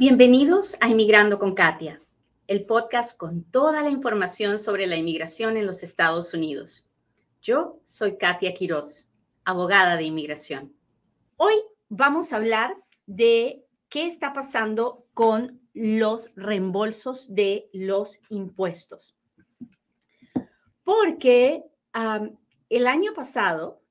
Bienvenidos a Inmigrando con Katia, el podcast con toda la información sobre la inmigración en los Estados Unidos. Yo soy Katia Quiroz, abogada de inmigración. Hoy vamos a hablar de qué está pasando con los reembolsos de los impuestos. Porque el año pasado,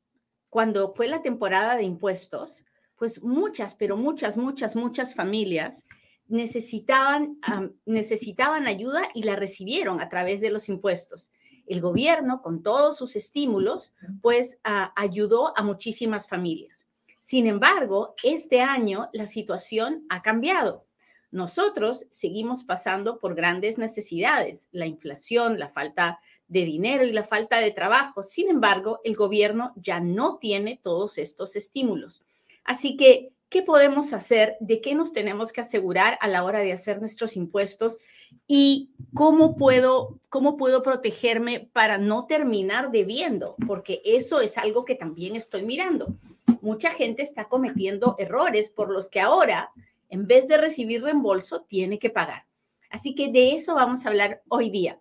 cuando fue la temporada de impuestos, pues muchas, pero muchas, muchas, muchas familias necesitaban, necesitaban ayuda y la recibieron a través de los impuestos. El gobierno, con todos sus estímulos, pues ayudó a muchísimas familias. Sin embargo, este año la situación ha cambiado. Nosotros seguimos pasando por grandes necesidades, la inflación, la falta de dinero y la falta de trabajo. Sin embargo, el gobierno ya no tiene todos estos estímulos. Así que, ¿qué podemos hacer? ¿De qué nos tenemos que asegurar a la hora de hacer nuestros impuestos? ¿Y cómo puedo, cómo puedo protegerme para no terminar debiendo? Porque eso es algo que también estoy mirando. Mucha gente está cometiendo errores por los que ahora, en vez de recibir reembolso, tiene que pagar. Así que de eso vamos a hablar hoy día.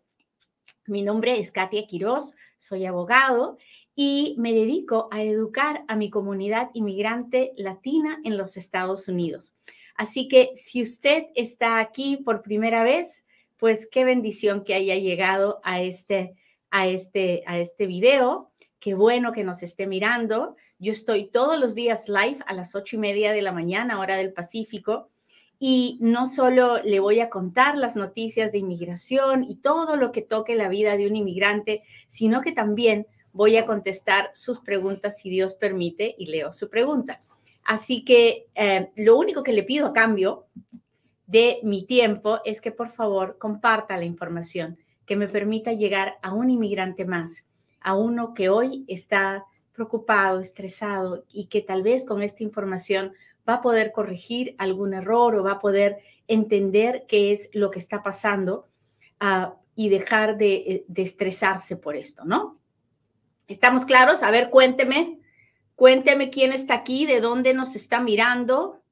Mi nombre es Katia Quiroz, soy abogado y me dedico a educar a mi comunidad inmigrante latina en los Estados Unidos. Así que si usted está aquí por primera vez, pues qué bendición que haya llegado a este, a este, a este video. Qué bueno que nos esté mirando. Yo estoy todos los días live a las ocho y media de la mañana, hora del Pacífico. Y no solo le voy a contar las noticias de inmigración y todo lo que toque la vida de un inmigrante, sino que también voy a contestar sus preguntas si Dios permite y leo su pregunta. Así que eh, lo único que le pido a cambio de mi tiempo es que por favor comparta la información que me permita llegar a un inmigrante más, a uno que hoy está preocupado, estresado y que tal vez con esta información va a poder corregir algún error o va a poder entender qué es lo que está pasando ah, y dejar de, de estresarse por esto, ¿no? ¿Estamos claros? A ver, cuénteme, cuénteme quién está aquí, de dónde nos está mirando.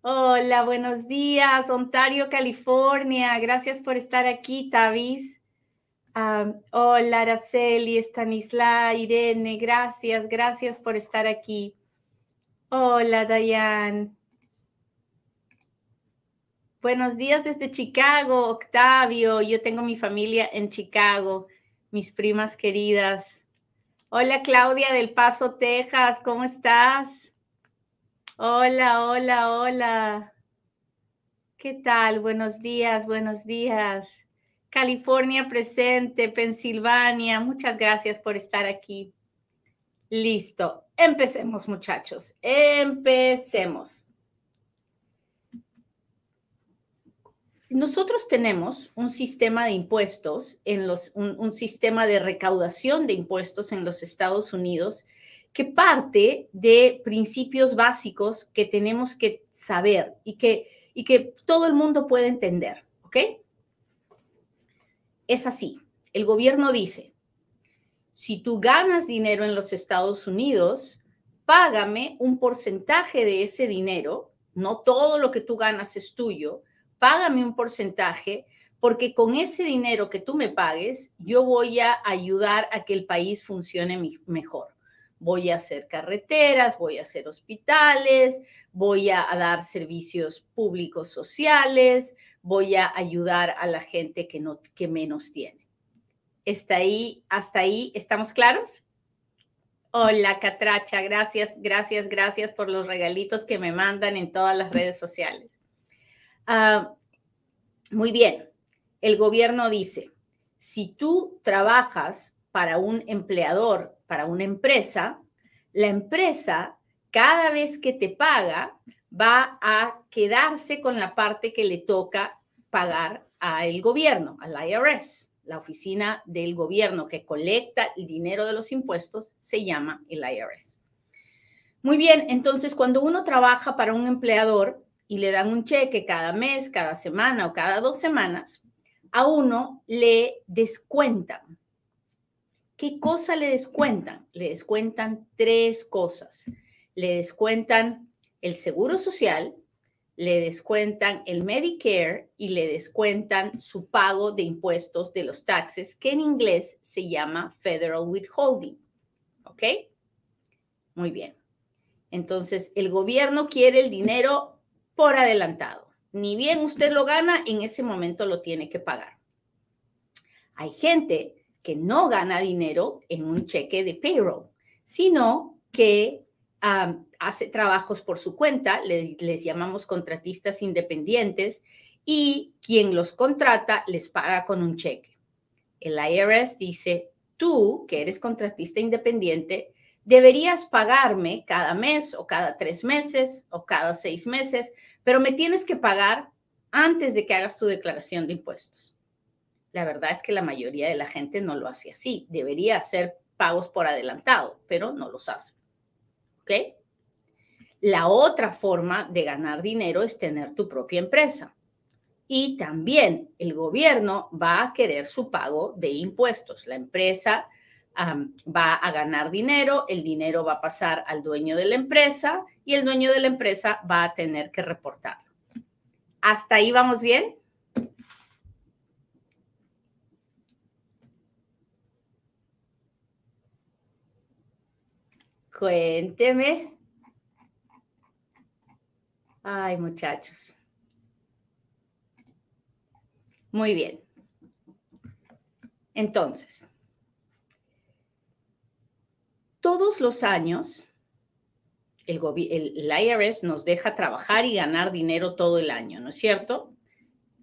Hola, buenos días, Ontario, California. Gracias por estar aquí, Tavis. hola, Araceli, Stanisla, Irene, gracias, gracias por estar aquí. Hola, Dayan. Buenos días desde Chicago, Octavio. Yo tengo mi familia en Chicago, mis primas queridas. Hola Claudia del Paso, Texas, ¿cómo estás? Hola, hola, hola. ¿Qué tal? Buenos días, buenos días. California presente, Pensilvania, muchas gracias por estar aquí. Listo, empecemos muchachos, empecemos. Nosotros tenemos un sistema de impuestos, en los, un, sistema de recaudación de impuestos en los Estados Unidos que parte de principios básicos que tenemos que saber y que, y que todo el mundo puede entender, ¿ok? Es así. El gobierno dice, si tú ganas dinero en los Estados Unidos, págame un porcentaje de ese dinero, no todo lo que tú ganas es tuyo, págame un porcentaje porque con ese dinero que tú me pagues, yo voy a ayudar a que el país funcione mejor. Voy a hacer carreteras, voy a hacer hospitales, voy a, dar servicios públicos sociales, voy a ayudar a la gente que, no, que menos tiene. ¿Está ahí? ¿Hasta ahí? ¿Estamos claros? Hola, Catracha, gracias, gracias, gracias por los regalitos que me mandan en todas las redes sociales. Ah, muy bien, el gobierno dice, si tú trabajas para un empleador, para una empresa, la empresa cada vez que te paga va a quedarse con la parte que le toca pagar al gobierno, al IRS. La oficina del gobierno que colecta el dinero de los impuestos se llama el IRS. Muy bien, entonces cuando uno trabaja para un empleador, y le dan un cheque cada mes, cada semana o cada dos semanas, a uno le descuentan. ¿Qué cosa le descuentan? Le descuentan tres cosas. Le descuentan el seguro social, le descuentan el Medicare y le descuentan su pago de impuestos de los taxes, que en inglés se llama Federal Withholding. ¿Ok? Muy bien. Entonces, el gobierno quiere el dinero por adelantado. Ni bien usted lo gana, en ese momento lo tiene que pagar. Hay gente que no gana dinero en un cheque de payroll, sino que hace trabajos por su cuenta, les llamamos contratistas independientes, y quien los contrata les paga con un cheque. El IRS dice, tú, que eres contratista independiente, deberías pagarme cada mes o cada tres meses o cada seis meses, pero me tienes que pagar antes de que hagas tu declaración de impuestos. La verdad es que la mayoría de la gente no lo hace así. Debería hacer pagos por adelantado, pero no los hace. ¿Ok? La otra forma de ganar dinero es tener tu propia empresa. Y también el gobierno va a querer su pago de impuestos. La empresa va a ganar dinero, el dinero va a pasar al dueño de la empresa y el dueño de la empresa va a tener que reportarlo. ¿Hasta ahí vamos bien? Cuénteme. Ay, muchachos. Muy bien. Entonces, todos los años, el, IRS nos deja trabajar y ganar dinero todo el año, ¿no es cierto?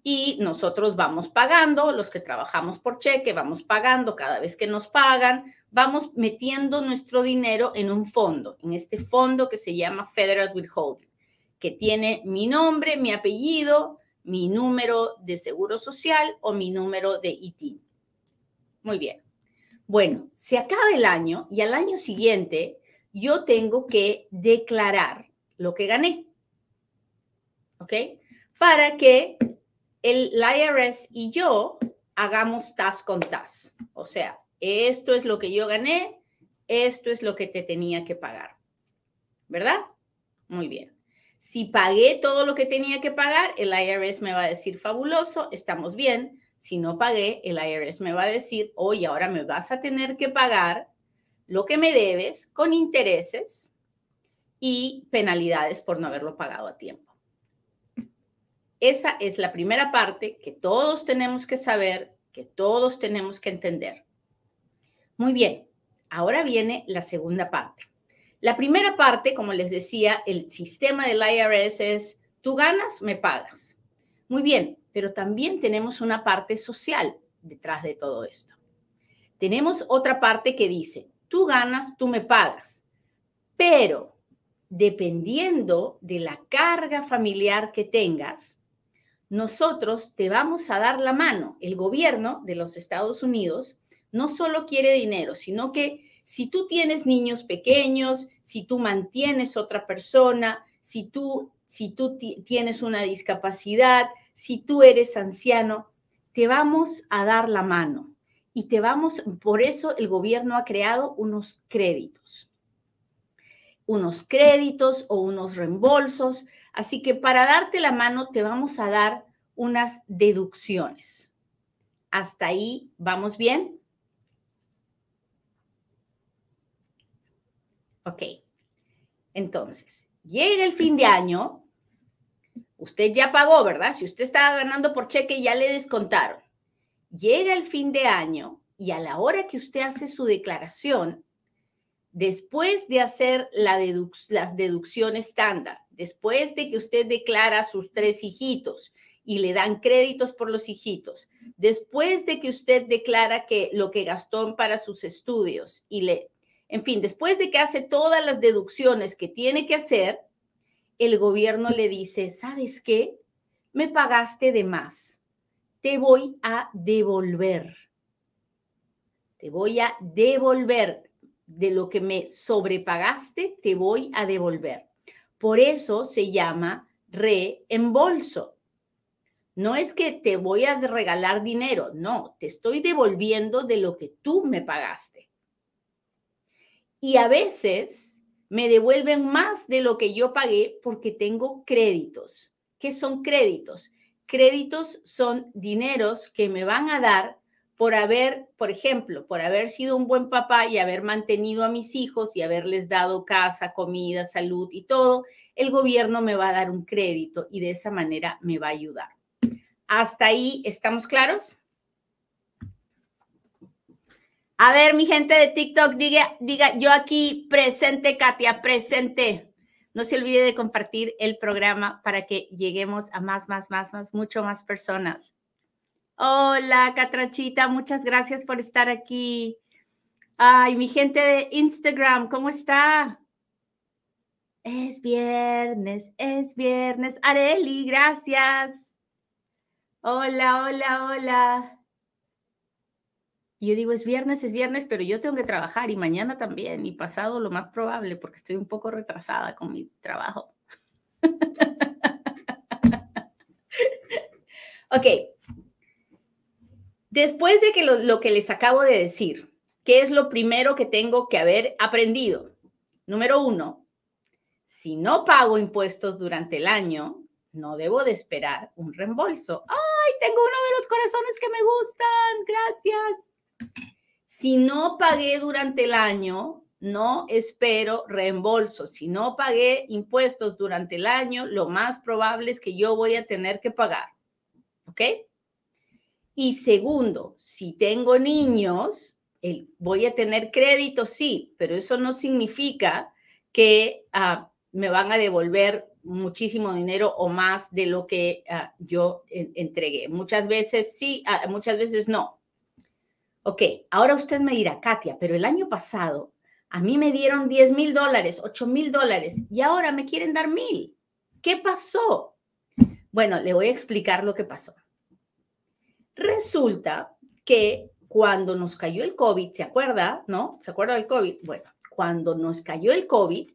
Y nosotros vamos pagando, los que trabajamos por cheque, vamos pagando cada vez que nos pagan, vamos metiendo nuestro dinero en un fondo, en este fondo que se llama Federal Withholding que tiene mi nombre, mi apellido, mi número de seguro social o mi número de ITIN. Muy bien. Bueno, se acaba el año y al año siguiente yo tengo que declarar lo que gané. ¿Ok? Para que el IRS y yo hagamos tas con tas. O sea, esto es lo que yo gané, esto es lo que te tenía que pagar. ¿Verdad? Muy bien. Si pagué todo lo que tenía que pagar, el IRS me va a decir, fabuloso, estamos bien. Si no pagué, el IRS me va a decir, oye, ahora me vas a tener que pagar lo que me debes con intereses y penalidades por no haberlo pagado a tiempo. Esa es la primera parte que todos tenemos que saber, que todos tenemos que entender. Muy bien, ahora viene la segunda parte. La primera parte, como les decía, el sistema del IRS es, tú ganas, me pagas. Muy bien, pero también tenemos una parte social detrás de todo esto. Tenemos otra parte que dice, tú ganas, tú me pagas, pero dependiendo de la carga familiar que tengas, nosotros te vamos a dar la mano. El gobierno de los Estados Unidos no solo quiere dinero, sino que si tú tienes niños pequeños, si tú mantienes otra persona, si tú, si tú tienes una discapacidad, si tú eres anciano, te vamos a dar la mano y te vamos, por eso el gobierno ha creado unos créditos, unos créditos o unos reembolsos. Así que para darte la mano te vamos a dar unas deducciones. ¿Hasta ahí vamos bien? Ok. Entonces, llega el fin de año, usted ya pagó, ¿verdad? Si usted estaba ganando por cheque, ya le descontaron. Llega el fin de año y a la hora que usted hace su declaración, después de hacer la las deducciones estándar, después de que usted declara a sus tres hijitos y le dan créditos por los hijitos, después de que usted declara que lo que gastó para sus estudios y le en fin, después de que hace todas las deducciones que tiene que hacer, el gobierno le dice, ¿sabes qué? Me pagaste de más. Te voy a devolver. Te voy a devolver de lo que me sobrepagaste, te voy a devolver. Por eso se llama reembolso. No es que te voy a regalar dinero, no, te estoy devolviendo de lo que tú me pagaste. Y a veces me devuelven más de lo que yo pagué porque tengo créditos. ¿Qué son créditos? Créditos son dineros que me van a dar por haber, por ejemplo, por haber sido un buen papá y haber mantenido a mis hijos y haberles dado casa, comida, salud y todo, el gobierno me va a dar un crédito y de esa manera me va a ayudar. ¿Hasta ahí estamos claros? A ver, mi gente de TikTok, diga, diga, yo aquí presente, Katia, presente. No se olvide de compartir el programa para que lleguemos a más, más, más, más, mucho más personas. Hola, Catrachita, muchas gracias por estar aquí. Ay, mi gente de Instagram, ¿cómo está? Es viernes, es viernes. Areli, gracias. Hola, hola, hola. Y yo digo, es viernes, es viernes, pero yo tengo que trabajar y mañana también y pasado lo más probable porque estoy un poco retrasada con mi trabajo. ok. Después de que lo, lo que les acabo de decir, ¿qué es lo primero que tengo que haber aprendido? Número uno, si no pago impuestos durante el año, no debo de esperar un reembolso. ¡Ay, tengo uno de los corazones que me gustan! Gracias. Si no pagué durante el año, no espero reembolso. Si no pagué impuestos durante el año, lo más probable es que yo voy a tener que pagar. ¿Ok? Y segundo, si tengo niños, voy a tener crédito, sí, pero eso no significa que ah, me van a devolver muchísimo dinero o más de lo que ah, yo entregué. Muchas veces sí, ah, muchas veces no. Ok, ahora usted me dirá, Katia, pero el año pasado a mí me dieron 10 mil dólares, 8 mil dólares y ahora me quieren dar mil. ¿Qué pasó? Bueno, le voy a explicar lo que pasó. Resulta que cuando nos cayó el COVID, ¿se acuerda? ¿No? ¿Se acuerda del COVID? Bueno, cuando nos cayó el COVID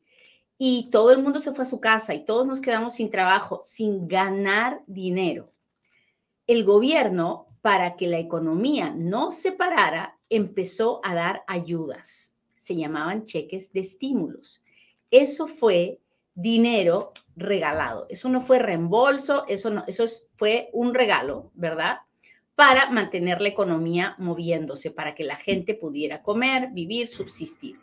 y todo el mundo se fue a su casa y todos nos quedamos sin trabajo, sin ganar dinero, el gobierno para que la economía no se parara, empezó a dar ayudas. Se llamaban cheques de estímulos. Eso fue dinero regalado. Eso no fue reembolso, eso, no, fue un regalo, ¿verdad? Para mantener la economía moviéndose, para que la gente pudiera comer, vivir, subsistir.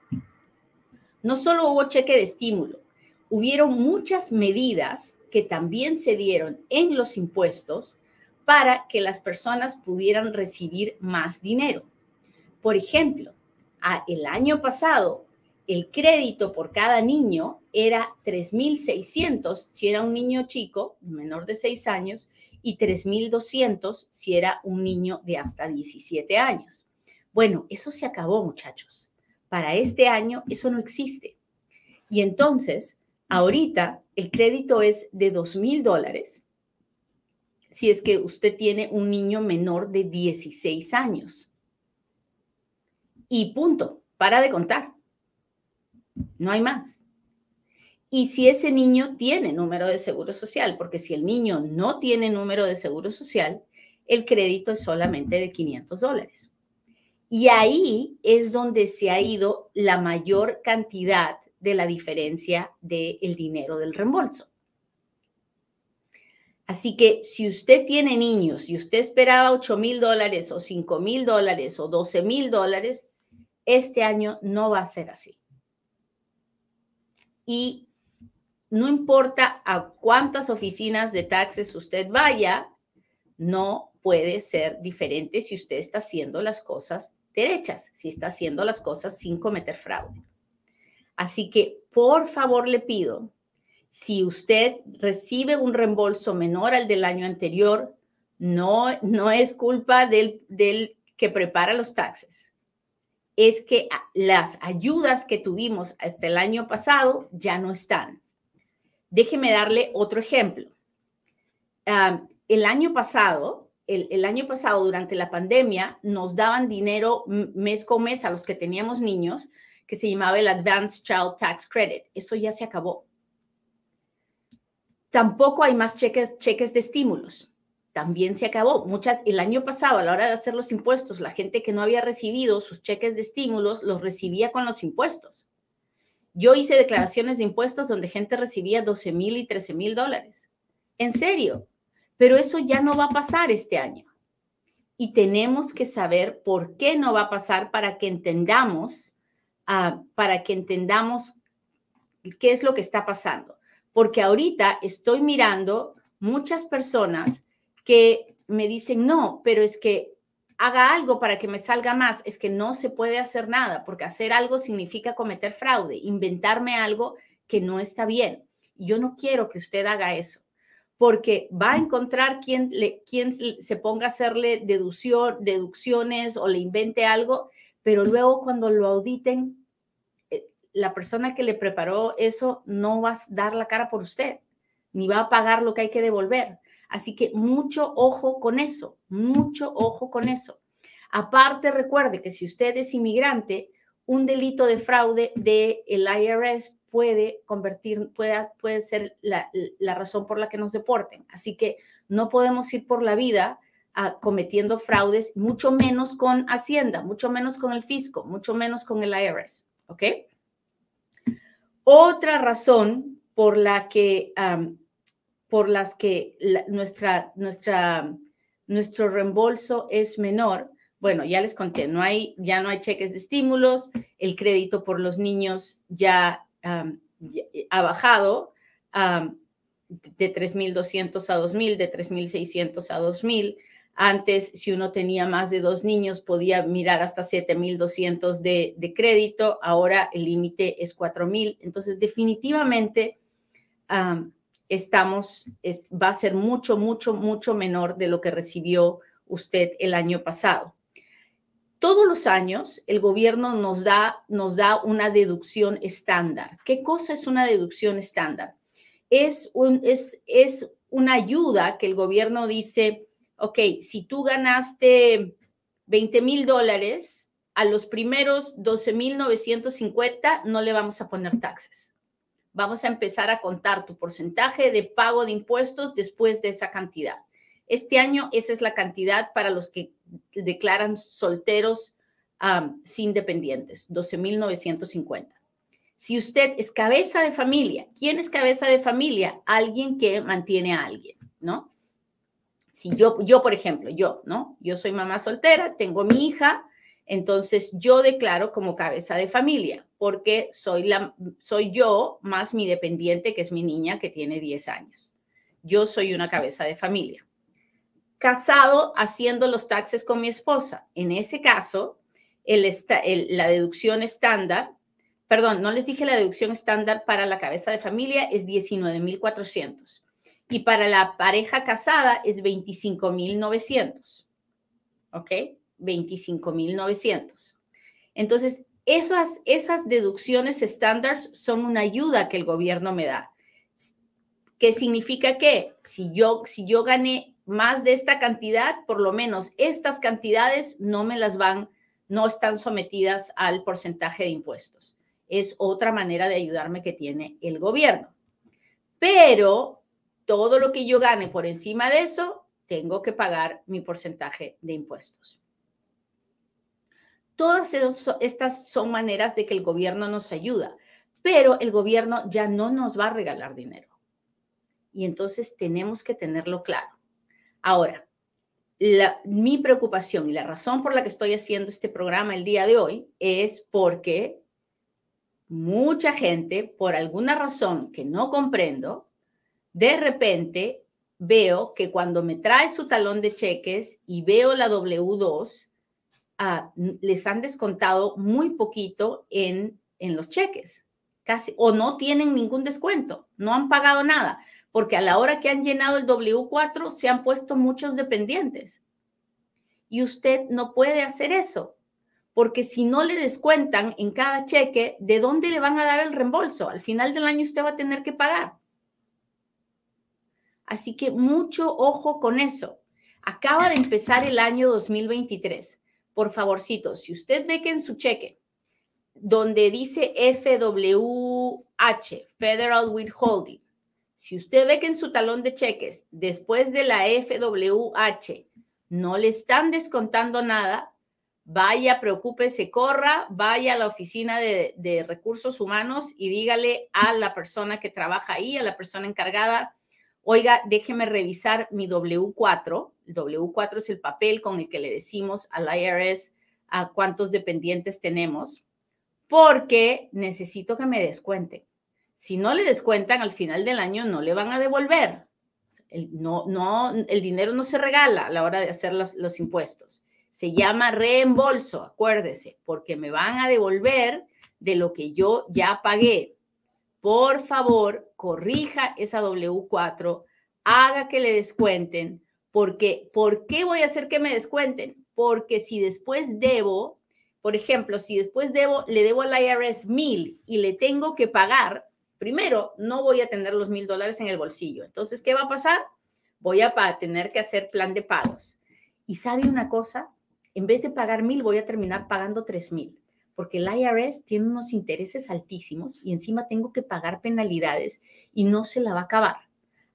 No solo hubo cheque de estímulo, hubieron muchas medidas que también se dieron en los impuestos para que las personas pudieran recibir más dinero. Por ejemplo, el año pasado, el crédito por cada niño era 3.600 si era un niño chico, menor de 6 años, y 3.200 si era un niño de hasta 17 años. Bueno, eso se acabó, muchachos. Para este año eso no existe. Y entonces, ahorita el crédito es de 2.000 dólares si es que usted tiene un niño menor de 16 años. Y punto, para de contar. No hay más. Y si ese niño tiene número de seguro social, porque si el niño no tiene número de seguro social, el crédito es solamente de 500 dólares. Y ahí es donde se ha ido la mayor cantidad de la diferencia del dinero del reembolso. Así que si usted tiene niños y usted esperaba 8 mil dólares o 5 mil dólares o 12 mil dólares, este año no va a ser así. Y no importa a cuántas oficinas de taxes usted vaya, no puede ser diferente si usted está haciendo las cosas derechas, si está haciendo las cosas sin cometer fraude. Así que, por favor, le pido si usted recibe un reembolso menor al del año anterior, no, no es culpa del, del que prepara los taxes. Es que las ayudas que tuvimos hasta el año pasado ya no están. Déjeme darle otro ejemplo. el año pasado, el, el, año pasado, durante la pandemia, nos daban dinero mes con mes a los que teníamos niños, que se llamaba el Advanced Child Tax Credit. Eso ya se acabó. Tampoco hay más cheques, cheques de estímulos. También se acabó. Mucha, el año pasado, a la hora de hacer los impuestos, la gente que no había recibido sus cheques de estímulos los recibía con los impuestos. Yo hice declaraciones de impuestos donde gente recibía 12 mil y 13 mil dólares. En serio. Pero eso ya no va a pasar este año. Y tenemos que saber por qué no va a pasar para que entendamos, uh, para que entendamos qué es lo que está pasando. Porque ahorita estoy mirando muchas personas que me dicen, no, pero es que haga algo para que me salga más. Es que no se puede hacer nada, porque hacer algo significa cometer fraude, inventarme algo que no está bien. Yo no quiero que usted haga eso, porque va a encontrar quien, quien se ponga a hacerle deducciones o le invente algo, pero luego cuando lo auditen, la persona que le preparó eso no va a dar la cara por usted, ni va a pagar lo que hay que devolver. Así que mucho ojo con eso, mucho ojo con eso. Aparte, recuerde que si usted es inmigrante, un delito de fraude del el IRS puede convertir, puede, puede ser la, razón por la que nos deporten. Así que no podemos ir por la vida ah, cometiendo fraudes, mucho menos con Hacienda, mucho menos con el fisco, mucho menos con el IRS. ¿Ok? Otra razón por la que por las que nuestra, nuestro reembolso es menor. Bueno, ya les conté, no hay, ya no hay cheques de estímulos, el crédito por los niños ya, ha bajado de 3.200 a 2.000, de 3.600 a 2.000. Antes, si uno tenía más de dos niños, podía mirar hasta 7.200 de, de crédito. Ahora el límite es 4.000. Entonces, definitivamente, estamos, va a ser mucho, mucho, mucho menor de lo que recibió usted el año pasado. Todos los años el gobierno nos da, nos da una deducción estándar. ¿Qué cosa es una deducción estándar? Es, un, es, es una ayuda que el gobierno dice, ok, si tú ganaste 20 mil dólares, a los primeros 12 mil 950 no le vamos a poner taxes vamos a empezar a contar tu porcentaje de pago de impuestos después de esa cantidad. Este año esa es la cantidad para los que declaran solteros sin dependientes, 12.950. Si usted es cabeza de familia, ¿quién es cabeza de familia? Alguien que mantiene a alguien, ¿no? Si yo, yo, por ejemplo, yo, ¿no? Yo soy mamá soltera, tengo mi hija, entonces yo declaro como cabeza de familia porque soy, la, soy yo más mi dependiente, que es mi niña que tiene 10 años. Yo soy una cabeza de familia. Casado haciendo los taxes con mi esposa. En ese caso, el, la deducción estándar, perdón, no les dije la deducción estándar para la cabeza de familia es 19.400 y para la pareja casada es 25.900. ¿Ok? 25.900. Entonces, esas, esas deducciones estándar son una ayuda que el gobierno me da. ¿Qué significa que si yo, si yo gané más de esta cantidad, por lo menos estas cantidades no me las van, no están sometidas al porcentaje de impuestos. Es otra manera de ayudarme que tiene el gobierno. Pero todo lo que yo gane por encima de eso, tengo que pagar mi porcentaje de impuestos. Todas estas son maneras de que el gobierno nos ayuda, pero el gobierno ya no nos va a regalar dinero. Y entonces tenemos que tenerlo claro. Ahora, mi preocupación y la razón por la que estoy haciendo este programa el día de hoy es porque mucha gente, por alguna razón que no comprendo, de repente veo que cuando me trae su talón de cheques y veo la W2, Ah, les han descontado muy poquito en, en los cheques, casi, o no tienen ningún descuento, no han pagado nada, porque a la hora que han llenado el W4 se han puesto muchos dependientes. Y usted no puede hacer eso, porque si no le descuentan en cada cheque, ¿de dónde le van a dar el reembolso? Al final del año usted va a tener que pagar. Así que mucho ojo con eso. Acaba de empezar el año 2023 por favorcito, si usted ve que en su cheque, donde dice FWH, Federal Withholding, si usted ve que en su talón de cheques, después de la FWH, no le están descontando nada, vaya, preocúpese, corra, vaya a la oficina de, de, recursos humanos y dígale a la persona que trabaja ahí, a la persona encargada, oiga, déjeme revisar mi W4. El W4 es el papel con el que le decimos al IRS a cuántos dependientes tenemos, porque necesito que me descuenten. Si no le descuentan al final del año, no le van a devolver. El, no, no, el dinero no se regala a la hora de hacer los, los impuestos. Se llama reembolso, acuérdese, porque me van a devolver de lo que yo ya pagué. Por favor, corrija esa W4, haga que le descuenten, porque ¿por qué voy a hacer que me descuenten? Porque si después debo, por ejemplo, si después debo, le debo al IRS mil y le tengo que pagar, primero, no voy a tener los mil dólares en el bolsillo. Entonces, ¿qué va a pasar? Voy a tener que hacer plan de pagos. Y sabe una cosa, en vez de pagar mil, voy a terminar pagando tres mil, porque el IRS tiene unos intereses altísimos y encima tengo que pagar penalidades y no se la va a acabar.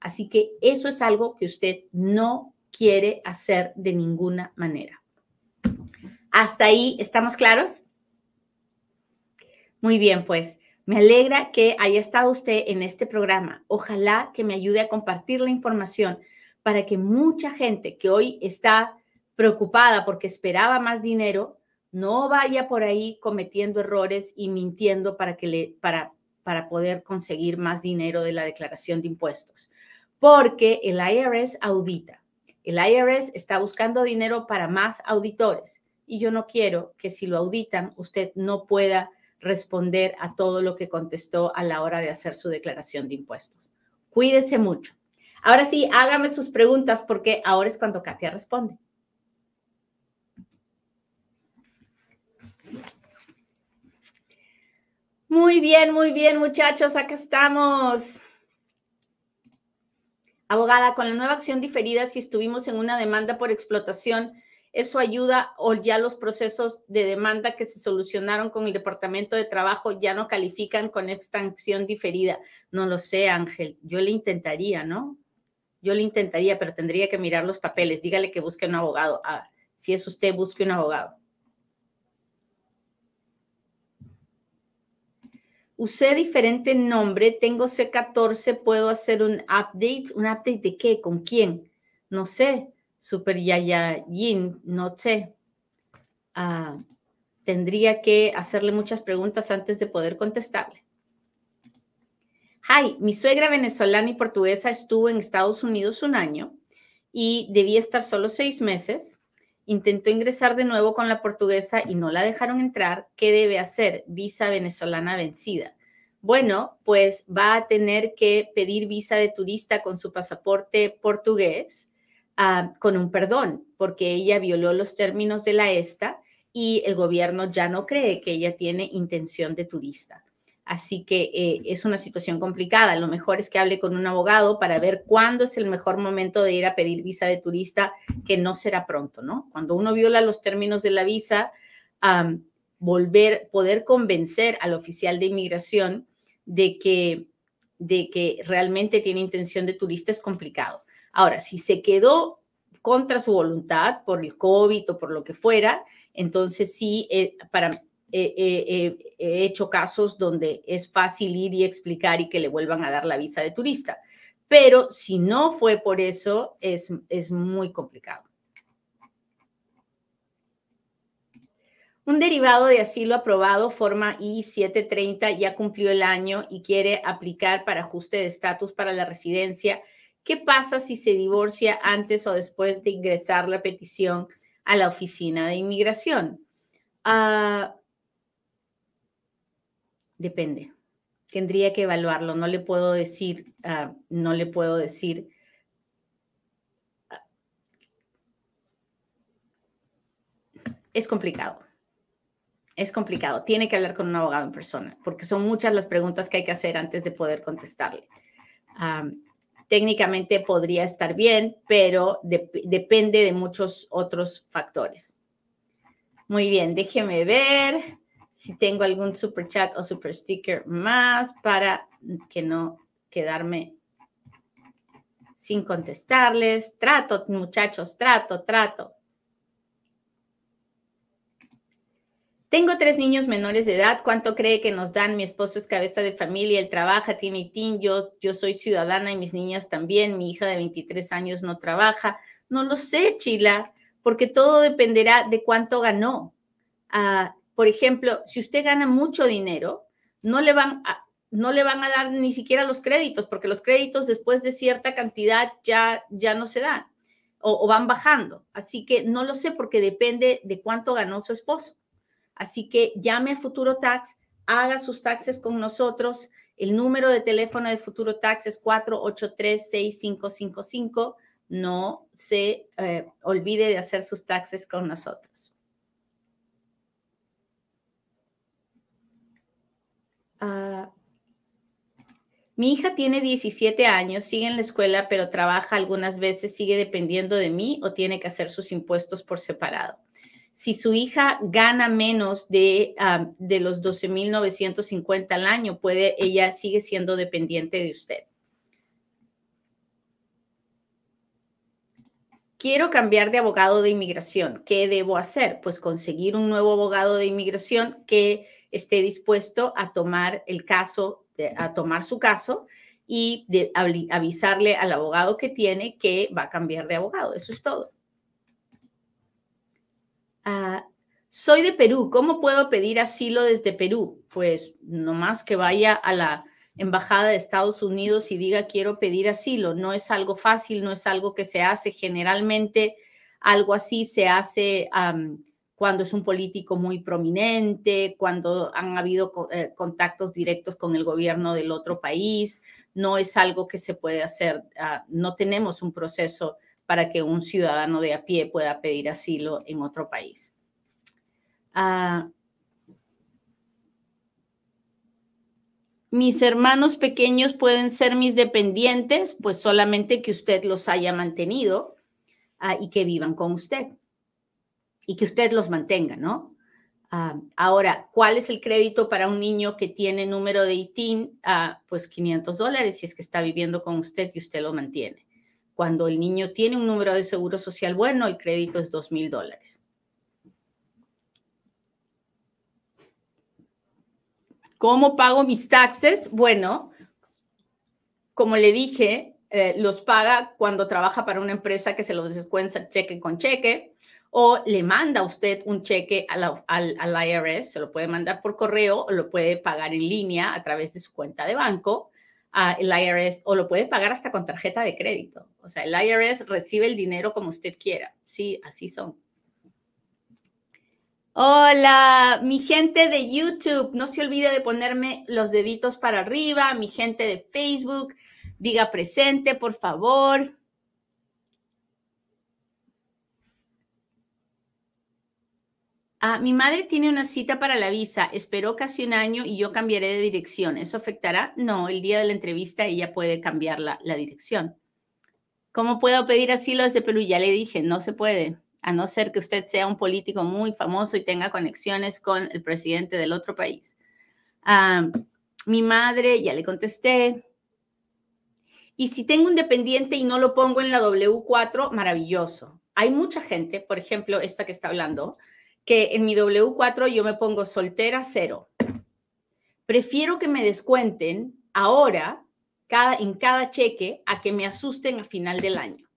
Así que eso es algo que usted no quiere hacer de ninguna manera. ¿Hasta ahí estamos claros? Muy bien, pues me alegra que haya estado usted en este programa. Ojalá que me ayude a compartir la información para que mucha gente que hoy está preocupada porque esperaba más dinero no vaya por ahí cometiendo errores y mintiendo para que para para poder conseguir más dinero de la declaración de impuestos. Porque el IRS audita. El IRS está buscando dinero para más auditores y yo no quiero que si lo auditan usted no pueda responder a todo lo que contestó a la hora de hacer su declaración de impuestos. Cuídese mucho. Ahora sí, hágame sus preguntas porque ahora es cuando Katia responde. Muy bien, muy bien, muchachos, acá estamos. Abogada, con la nueva acción diferida, si estuvimos en una demanda por explotación, ¿Eso ayuda o ya los procesos de demanda que se solucionaron con el Departamento de Trabajo ya no califican con extensión diferida? No lo sé, Ángel. Yo le intentaría, ¿no? Yo le intentaría, pero tendría que mirar los papeles. Dígale que busque un abogado. Ah, si es usted, busque un abogado. Usé diferente nombre, tengo C14, puedo hacer un update. ¿Un update de qué? ¿Con quién? No sé. Super Yin, no sé. Ah, tendría que hacerle muchas preguntas antes de poder contestarle. Hi, mi suegra venezolana y portuguesa estuvo en Estados Unidos un año y debía estar solo seis meses. Intentó ingresar de nuevo con la portuguesa y no la dejaron entrar. ¿Qué debe hacer? Visa venezolana vencida. Bueno, pues va a tener que pedir visa de turista con su pasaporte portugués Ah, con un perdón, porque ella violó los términos de la ESTA y el gobierno ya no cree que ella tiene intención de turista. Así que eh, es una situación complicada. Lo mejor es que hable con un abogado para ver cuándo es el mejor momento de ir a pedir visa de turista, que no será pronto, ¿no? Cuando uno viola los términos de la visa, volver, poder convencer al oficial de inmigración de que, de que realmente tiene intención de turista es complicado. Ahora, si se quedó contra su voluntad por el COVID o por lo que fuera, entonces sí, eh, para, eh, eh, he hecho casos donde es fácil ir y explicar y que le vuelvan a dar la visa de turista. Pero si no fue por eso, es, es muy complicado. Un derivado de asilo aprobado, forma I-730, ya cumplió el año y quiere aplicar para ajuste de estatus para la residencia ¿Qué pasa si se divorcia antes o después de ingresar la petición a la oficina de inmigración? Ah, depende. Tendría que evaluarlo. No le puedo decir, ah, no le puedo decir. Ah, es complicado. Es complicado. Tiene que hablar con un abogado en persona, porque son muchas las preguntas que hay que hacer antes de poder contestarle técnicamente podría estar bien, pero depende de muchos otros factores. Muy bien, déjeme ver si tengo algún super chat o super sticker más para que no quedarme sin contestarles. Trato, muchachos, trato, trato. tengo tres niños menores de edad. ¿Cuánto cree que nos dan? Mi esposo es cabeza de familia, él trabaja, tiene ITIN, yo, yo soy ciudadana y mis niñas también. Mi hija de 23 años no trabaja. No lo sé, Chila, porque todo dependerá de cuánto ganó. Ah, por ejemplo, si usted gana mucho dinero, no le van a, no le van a dar ni siquiera los créditos, porque los créditos después de cierta cantidad ya, ya no se dan o, van bajando. Así que no lo sé porque depende de cuánto ganó su esposo. Así que llame a Futuro Tax, haga sus taxes con nosotros. El número de teléfono de Futuro Tax es 483-6555. No se eh, olvide de hacer sus taxes con nosotros. Ah, mi hija tiene 17 años, sigue en la escuela, pero trabaja algunas veces, sigue dependiendo de mí o tiene que hacer sus impuestos por separado si su hija gana menos de, de los 12.950 al año, puede, ella sigue siendo dependiente de usted. Quiero cambiar de abogado de inmigración. ¿Qué debo hacer? Pues conseguir un nuevo abogado de inmigración que esté dispuesto a tomar el caso, a tomar su caso y de avisarle al abogado que tiene que va a cambiar de abogado. Eso es todo. Ah, soy de Perú, ¿cómo puedo pedir asilo desde Perú? Pues nomás que vaya a la embajada de Estados Unidos y diga quiero pedir asilo. No es algo fácil, no es algo que se hace. Generalmente algo así se hace cuando es un político muy prominente, cuando han habido eh, contactos directos con el gobierno del otro país. No es algo que se puede hacer. Ah, no tenemos un proceso para que un ciudadano de a pie pueda pedir asilo en otro país. Ah, mis hermanos pequeños pueden ser mis dependientes, pues solamente que usted los haya mantenido ah, y que vivan con usted y que usted los mantenga, ¿no? Ah, ahora, ¿cuál es el crédito para un niño que tiene número de ITIN? pues 500 dólares si es que está viviendo con usted y usted lo mantiene. Cuando el niño tiene un número de seguro social bueno, el crédito es dos mil dólares. ¿Cómo pago mis taxes? Bueno, como le dije, eh, los paga cuando trabaja para una empresa que se los descuenta cheque con cheque o le manda usted un cheque al, al, IRS, se lo puede mandar por correo o lo puede pagar en línea a través de su cuenta de banco el IRS o lo puede pagar hasta con tarjeta de crédito. O sea, el IRS recibe el dinero como usted quiera. Sí, así son. Hola, mi gente de YouTube, no se olvide de ponerme los deditos para arriba, mi gente de Facebook, diga presente, por favor. Ah, mi madre tiene una cita para la visa, esperó casi un año y yo cambiaré de dirección. ¿Eso afectará? No, el día de la entrevista ella puede cambiar la, dirección. ¿Cómo puedo pedir asilo desde Perú? Ya le dije, no se puede, a no ser que usted sea un político muy famoso y tenga conexiones con el presidente del otro país. Ah, mi madre, ya le contesté. Y si tengo un dependiente y no lo pongo en la W4, maravilloso. Hay mucha gente, por ejemplo, esta que está hablando, que en mi W4 yo me pongo soltera cero. Prefiero que me descuenten ahora cada, en cada cheque a que me asusten a final del año.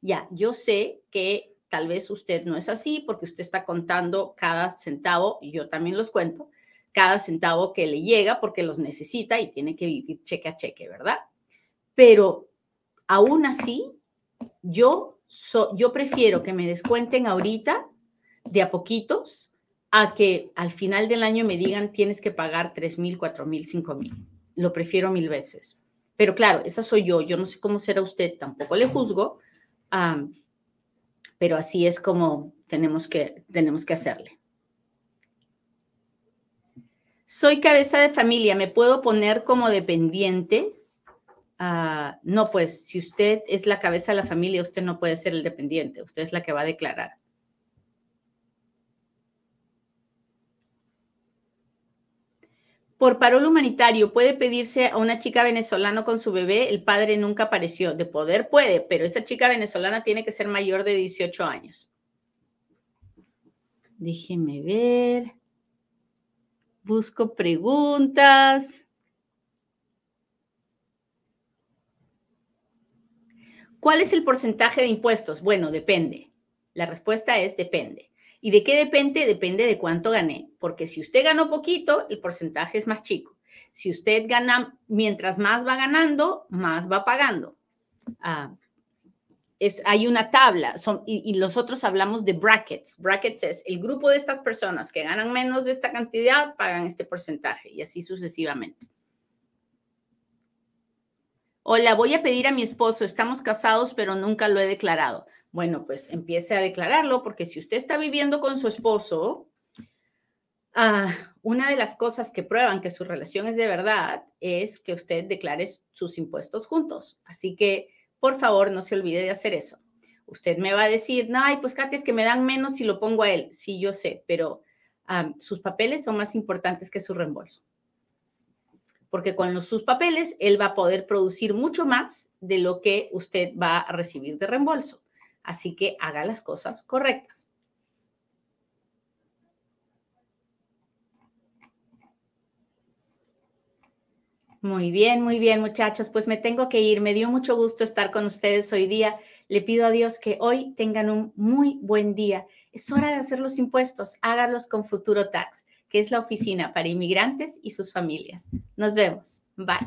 Ya, yo sé que tal vez usted no es así porque usted está contando cada centavo, y yo también los cuento, cada centavo que le llega porque los necesita y tiene que vivir cheque a cheque, ¿verdad? Pero aún así, yo, yo prefiero que me descuenten ahorita de a poquitos a que al final del año me digan tienes que pagar 3 mil, 4 mil, 5 mil. Lo prefiero mil veces. Pero claro, esa soy yo. Yo no sé cómo será usted, tampoco le juzgo, pero así es como tenemos que, tenemos que hacerle. Soy cabeza de familia, ¿me puedo poner como dependiente? Ah, no, pues si usted es la cabeza de la familia, usted no puede ser el dependiente, usted es la que va a declarar. Por parol humanitario puede pedirse a una chica venezolana con su bebé, el padre nunca apareció. De poder puede, pero esa chica venezolana tiene que ser mayor de 18 años. Déjeme ver. Busco preguntas. ¿Cuál es el porcentaje de impuestos? Bueno, depende. La respuesta es depende. ¿Y de qué depende? Depende de cuánto gané. Porque si usted ganó poquito, el porcentaje es más chico. Si usted gana, mientras más va ganando, más va pagando. Ah, es, hay una tabla y, y, nosotros hablamos de brackets. Brackets es el grupo de estas personas que ganan menos de esta cantidad, pagan este porcentaje y así sucesivamente. Hola, voy a pedir a mi esposo, estamos casados, pero nunca lo he declarado. Bueno, pues empiece a declararlo, porque si usted está viviendo con su esposo, ah, una de las cosas que prueban que su relación es de verdad es que usted declare sus impuestos juntos. Así que, por favor, no se olvide de hacer eso. Usted me va a decir, no, ay, pues Katy, es que me dan menos si lo pongo a él. Sí, yo sé, pero sus papeles son más importantes que su reembolso porque con los, sus papeles él va a poder producir mucho más de lo que usted va a recibir de reembolso. Así que haga las cosas correctas. Muy bien, muy bien, muchachos. Pues me tengo que ir. Me dio mucho gusto estar con ustedes hoy día. Le pido a Dios que hoy tengan un muy buen día. Es hora de hacer los impuestos. Hágalos con Futuro Tax que es la oficina para inmigrantes y sus familias. Nos vemos. Bye.